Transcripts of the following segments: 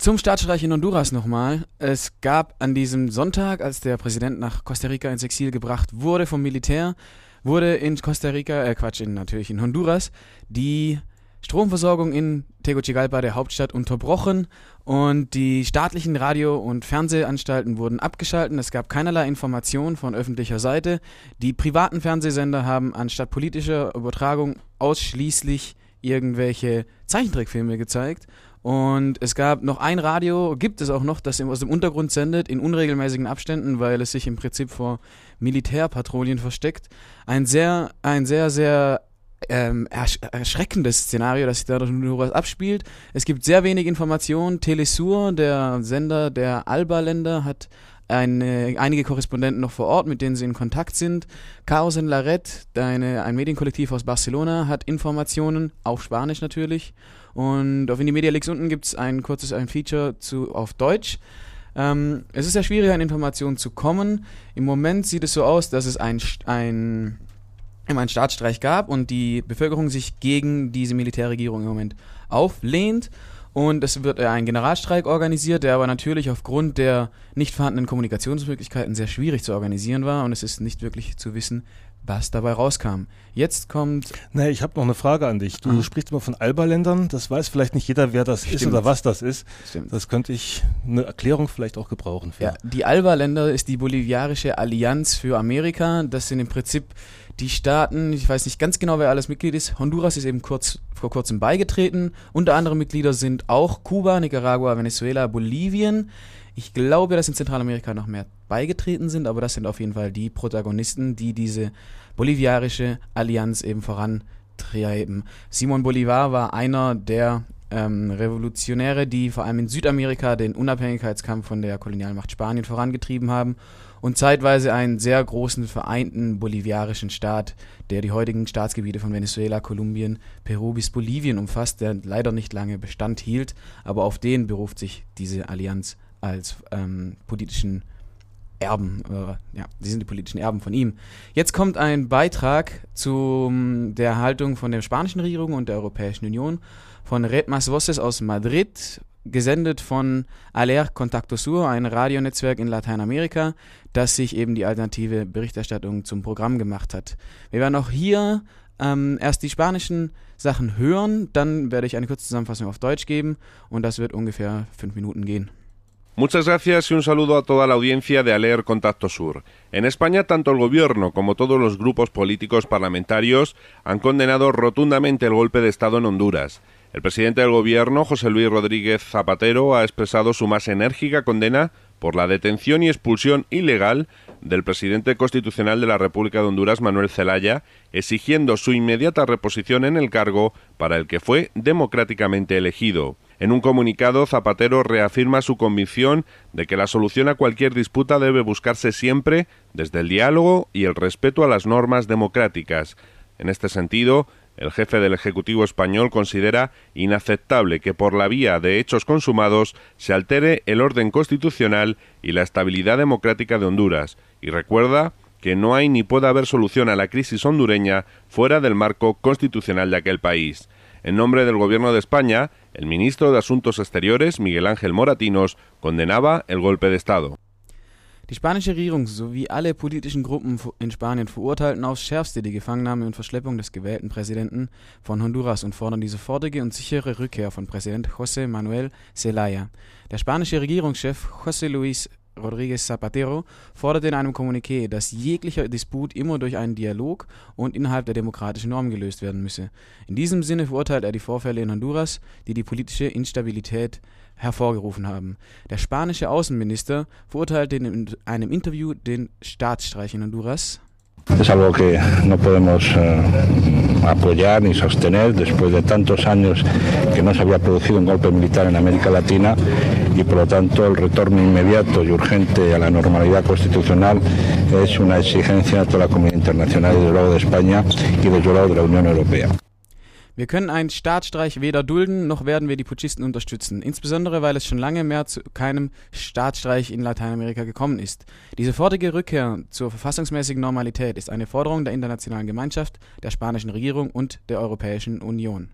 Zum Staatsstreich in Honduras nochmal. Es gab an diesem Sonntag, als der Präsident nach Costa Rica ins Exil gebracht wurde vom Militär, wurde in Costa Rica, äh Quatsch, in, natürlich in Honduras, die Stromversorgung in Tegucigalpa, der Hauptstadt, unterbrochen und die staatlichen Radio- und Fernsehanstalten wurden abgeschaltet. Es gab keinerlei Informationen von öffentlicher Seite. Die privaten Fernsehsender haben anstatt politischer Übertragung ausschließlich irgendwelche Zeichentrickfilme gezeigt und es gab noch ein Radio, gibt es auch noch, das aus dem Untergrund sendet, in unregelmäßigen Abständen, weil es sich im Prinzip vor Militärpatrouillen versteckt. Ein sehr, ein sehr, sehr ähm, ersch erschreckendes Szenario, das sich da durch abspielt. Es gibt sehr wenig Informationen. Telesur, der Sender der Alba-Länder, hat eine, einige Korrespondenten noch vor Ort, mit denen sie in Kontakt sind. Chaos en la Red, eine, ein Medienkollektiv aus Barcelona, hat Informationen, auf Spanisch natürlich. Und auf Indie links unten gibt es ein kurzes ein Feature zu, auf Deutsch. Ähm, es ist sehr schwierig, an Informationen zu kommen. Im Moment sieht es so aus, dass es ein, ein, einen Staatsstreich gab und die Bevölkerung sich gegen diese Militärregierung im Moment auflehnt. Und es wird ein Generalstreik organisiert, der aber natürlich aufgrund der nicht vorhandenen Kommunikationsmöglichkeiten sehr schwierig zu organisieren war. Und es ist nicht wirklich zu wissen, was dabei rauskam. Jetzt kommt. Nee, ich habe noch eine Frage an dich. Du ah. sprichst immer von Alba-Ländern. Das weiß vielleicht nicht jeder, wer das Stimmt. ist oder was das ist. Stimmt. Das könnte ich eine Erklärung vielleicht auch gebrauchen. Für. Ja, die Alba-Länder ist die boliviarische Allianz für Amerika. Das sind im Prinzip die Staaten, ich weiß nicht ganz genau, wer alles Mitglied ist. Honduras ist eben kurz, vor kurzem beigetreten. Unter anderem Mitglieder sind auch Kuba, Nicaragua, Venezuela, Bolivien. Ich glaube, dass in Zentralamerika noch mehr beigetreten sind, aber das sind auf jeden Fall die Protagonisten, die diese boliviarische Allianz eben vorantreiben. Simon Bolivar war einer der ähm, Revolutionäre, die vor allem in Südamerika den Unabhängigkeitskampf von der Kolonialmacht Spanien vorangetrieben haben und zeitweise einen sehr großen vereinten boliviarischen Staat, der die heutigen Staatsgebiete von Venezuela, Kolumbien, Peru bis Bolivien umfasst, der leider nicht lange Bestand hielt, aber auf den beruft sich diese Allianz als ähm, politischen Erben, äh, ja, sie sind die politischen Erben von ihm. Jetzt kommt ein Beitrag zu der Haltung von der spanischen Regierung und der Europäischen Union von Red Mas Voces aus Madrid, gesendet von Aler Contacto Sur, ein Radionetzwerk in Lateinamerika, das sich eben die alternative Berichterstattung zum Programm gemacht hat. Wir werden auch hier ähm, erst die spanischen Sachen hören, dann werde ich eine kurze Zusammenfassung auf Deutsch geben und das wird ungefähr fünf Minuten gehen. Muchas gracias y un saludo a toda la audiencia de Aler Contacto Sur. En España, tanto el Gobierno como todos los grupos políticos parlamentarios han condenado rotundamente el golpe de Estado en Honduras. El presidente del Gobierno, José Luis Rodríguez Zapatero, ha expresado su más enérgica condena por la detención y expulsión ilegal del presidente constitucional de la República de Honduras, Manuel Zelaya, exigiendo su inmediata reposición en el cargo para el que fue democráticamente elegido. En un comunicado, Zapatero reafirma su convicción de que la solución a cualquier disputa debe buscarse siempre desde el diálogo y el respeto a las normas democráticas. En este sentido, el jefe del Ejecutivo español considera inaceptable que por la vía de hechos consumados se altere el orden constitucional y la estabilidad democrática de Honduras y recuerda que no hay ni puede haber solución a la crisis hondureña fuera del marco constitucional de aquel país. En nombre del Gobierno de España, el ministro de Asuntos Exteriores, Miguel Ángel Moratinos, condenaba el golpe de Estado. Die spanische Regierung sowie alle politischen Gruppen in Spanien verurteilten aufs Schärfste die Gefangennahme und Verschleppung des gewählten Präsidenten von Honduras und fordern die sofortige und sichere Rückkehr von Präsident José Manuel Zelaya. Der spanische Regierungschef José Luis Rodríguez Zapatero forderte in einem Kommuniqué, dass jeglicher Disput immer durch einen Dialog und innerhalb der demokratischen Normen gelöst werden müsse. In diesem Sinne verurteilt er die Vorfälle in Honduras, die die politische Instabilität hervorgerufen haben. Der spanische Außenminister verurteilte in einem Interview den Staatsstreich in Honduras Es algo que no podemos eh, apoyar ni sostener después de tantos años que no se había producido un golpe militar en América Latina y por lo tanto el retorno inmediato y urgente a la normalidad constitucional es una exigencia de la comunidad internacional y desde luego de España y desde luego de la Unión Europea. Wir können einen Staatsstreich weder dulden, noch werden wir die Putschisten unterstützen, insbesondere weil es schon lange mehr zu keinem Staatsstreich in Lateinamerika gekommen ist. Die sofortige Rückkehr zur verfassungsmäßigen Normalität ist eine Forderung der internationalen Gemeinschaft, der spanischen Regierung und der Europäischen Union.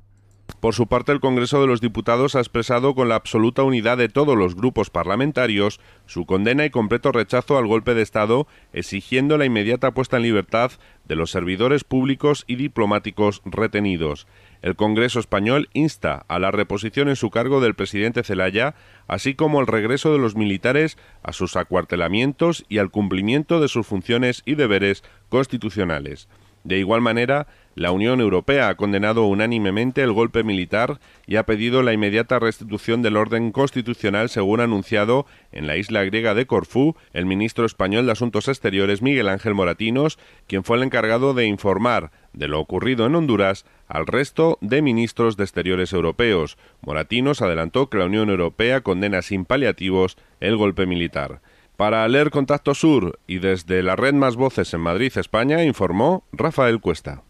Por su parte, el Congreso de los Diputados ha expresado con la absoluta unidad de todos los grupos parlamentarios su condena y completo rechazo al golpe de Estado, exigiendo la inmediata puesta en libertad de los servidores públicos y diplomáticos retenidos. El Congreso español insta a la reposición en su cargo del presidente Zelaya, así como el regreso de los militares a sus acuartelamientos y al cumplimiento de sus funciones y deberes constitucionales. De igual manera, la Unión Europea ha condenado unánimemente el golpe militar y ha pedido la inmediata restitución del orden constitucional según anunciado en la isla griega de Corfú el ministro español de Asuntos Exteriores Miguel Ángel Moratinos, quien fue el encargado de informar de lo ocurrido en Honduras al resto de ministros de Exteriores europeos. Moratinos adelantó que la Unión Europea condena sin paliativos el golpe militar. Para leer Contacto Sur y desde la red Más Voces en Madrid, España, informó Rafael Cuesta.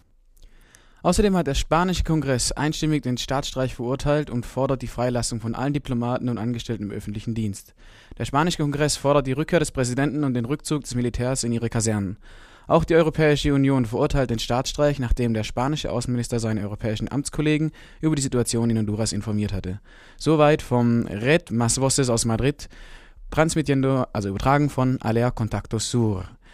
Außerdem hat der spanische Kongress einstimmig den Staatsstreich verurteilt und fordert die Freilassung von allen Diplomaten und Angestellten im öffentlichen Dienst. Der spanische Kongress fordert die Rückkehr des Präsidenten und den Rückzug des Militärs in ihre Kasernen. Auch die Europäische Union verurteilt den Staatsstreich, nachdem der spanische Außenminister seine europäischen Amtskollegen über die Situation in Honduras informiert hatte. Soweit vom Red Más Voces aus Madrid transmitiendo, also übertragen von Alea Contacto Sur.